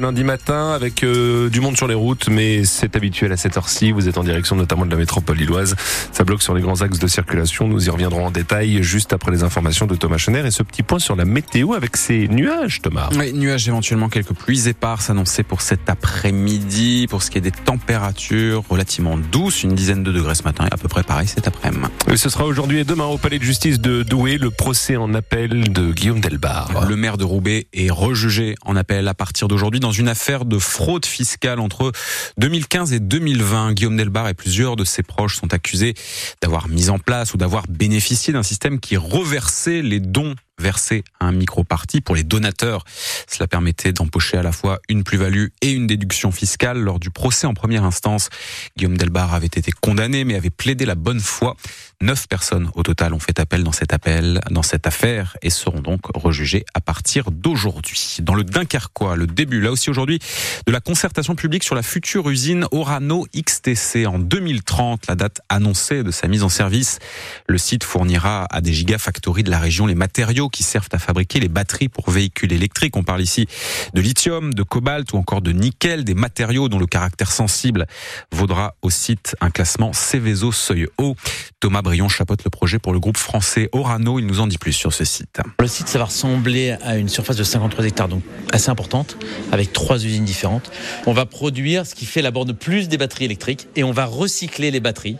Lundi matin avec euh, du monde sur les routes, mais c'est habituel à cette heure-ci. Vous êtes en direction notamment de la métropole lilloise. Ça bloque sur les grands axes de circulation. Nous y reviendrons en détail juste après les informations de Thomas Chener et ce petit point sur la météo avec ces nuages, Thomas. Oui, nuages éventuellement quelques pluies éparses annoncées pour cet après-midi. Pour ce qui est des températures relativement douces, une dizaine de degrés ce matin et à peu près pareil cet après-midi. Ce sera aujourd'hui et demain au palais de justice de Douai le procès en appel de Guillaume Delbar. Le maire de Roubaix est rejugé en appel à partir d'aujourd'hui dans une affaire de fraude fiscale entre 2015 et 2020. Guillaume Delbar et plusieurs de ses proches sont accusés d'avoir mis en place ou d'avoir bénéficié d'un système qui reversait les dons versés à un micro-parti pour les donateurs. Cela permettait d'empocher à la fois une plus-value et une déduction fiscale. Lors du procès en première instance, Guillaume Delbar avait été condamné mais avait plaidé la bonne foi. Neuf personnes au total ont fait appel dans cet appel, dans cette affaire et seront donc rejugées à partir d'aujourd'hui. Dans le Dunkerquois, le début, là aussi aujourd'hui, de la concertation publique sur la future usine Orano XTC en 2030, la date annoncée de sa mise en service. Le site fournira à des gigafactories de la région les matériaux qui servent à fabriquer les batteries pour véhicules électriques. On parle ici de lithium, de cobalt ou encore de nickel, des matériaux dont le caractère sensible vaudra au site un classement Céveso seuil haut. Thomas Brion chapeaute le projet pour le groupe français Orano. Il nous en dit plus sur ce site. Le site, ça va ressembler à une surface de 53 hectares, donc assez importante, avec trois usines différentes. On va produire ce qui fait la borne plus des batteries électriques et on va recycler les batteries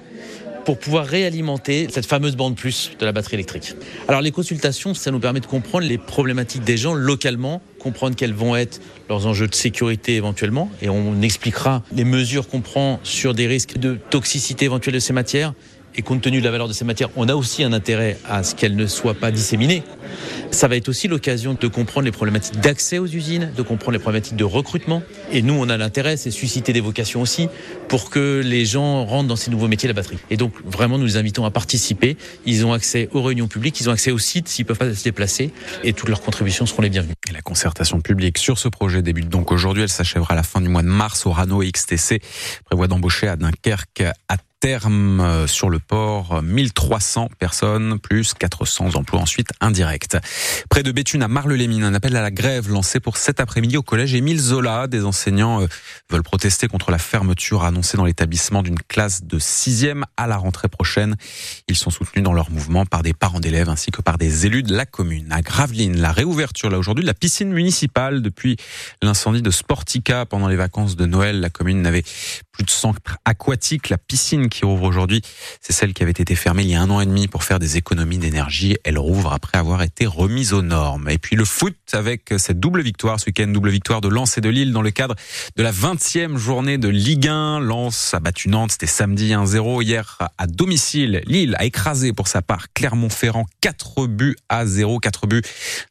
pour pouvoir réalimenter cette fameuse bande plus de la batterie électrique. Alors les consultations, ça nous permet de comprendre les problématiques des gens localement, comprendre quels vont être leurs enjeux de sécurité éventuellement, et on expliquera les mesures qu'on prend sur des risques de toxicité éventuelle de ces matières, et compte tenu de la valeur de ces matières, on a aussi un intérêt à ce qu'elles ne soient pas disséminées. Ça va être aussi l'occasion de comprendre les problématiques d'accès aux usines, de comprendre les problématiques de recrutement. Et nous, on a l'intérêt, c'est susciter des vocations aussi pour que les gens rentrent dans ces nouveaux métiers de la batterie. Et donc, vraiment, nous les invitons à participer. Ils ont accès aux réunions publiques, ils ont accès au site s'ils peuvent pas se déplacer et toutes leurs contributions seront les bienvenues. Et la concertation publique sur ce projet débute donc aujourd'hui. Elle s'achèvera à la fin du mois de mars. Orano XTC prévoit d'embaucher à Dunkerque à terme euh, sur le port 1300 personnes plus 400 emplois ensuite indirects. Près de Béthune à Marle-les-Mines, un appel à la grève lancé pour cet après-midi au collège Émile Zola. Des enseignants euh, veulent protester contre la fermeture annoncée dans l'établissement d'une classe de 6e à la rentrée prochaine. Ils sont soutenus dans leur mouvement par des parents d'élèves ainsi que par des élus de la commune. À Gravelines, la réouverture là aujourd'hui de la piscine municipale depuis l'incendie de Sportica pendant les vacances de Noël. La commune n'avait plus de centre aquatique. La piscine qui rouvre aujourd'hui, c'est celle qui avait été fermée il y a un an et demi pour faire des économies d'énergie. Elle rouvre après avoir été remise aux normes. Et puis le foot avec cette double victoire ce week-end, double victoire de Lens et de Lille dans le cadre de la 20e journée de Ligue 1. Lens a battu Nantes, c'était samedi 1-0. Hier à domicile, Lille a écrasé pour sa part Clermont-Ferrand 4 buts à 0. 4 buts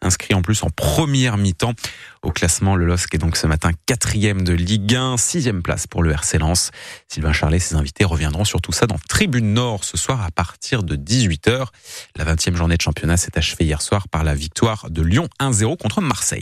inscrits en plus en première mi-temps. Au classement, le LOSC est donc ce matin quatrième de Ligue 1, sixième place pour le RC Lens. Sylvain Charlet et ses invités reviendront sur tout ça dans Tribune Nord ce soir à partir de 18h. La 20e journée de championnat s'est achevée hier soir par la victoire de Lyon 1-0 contre Marseille.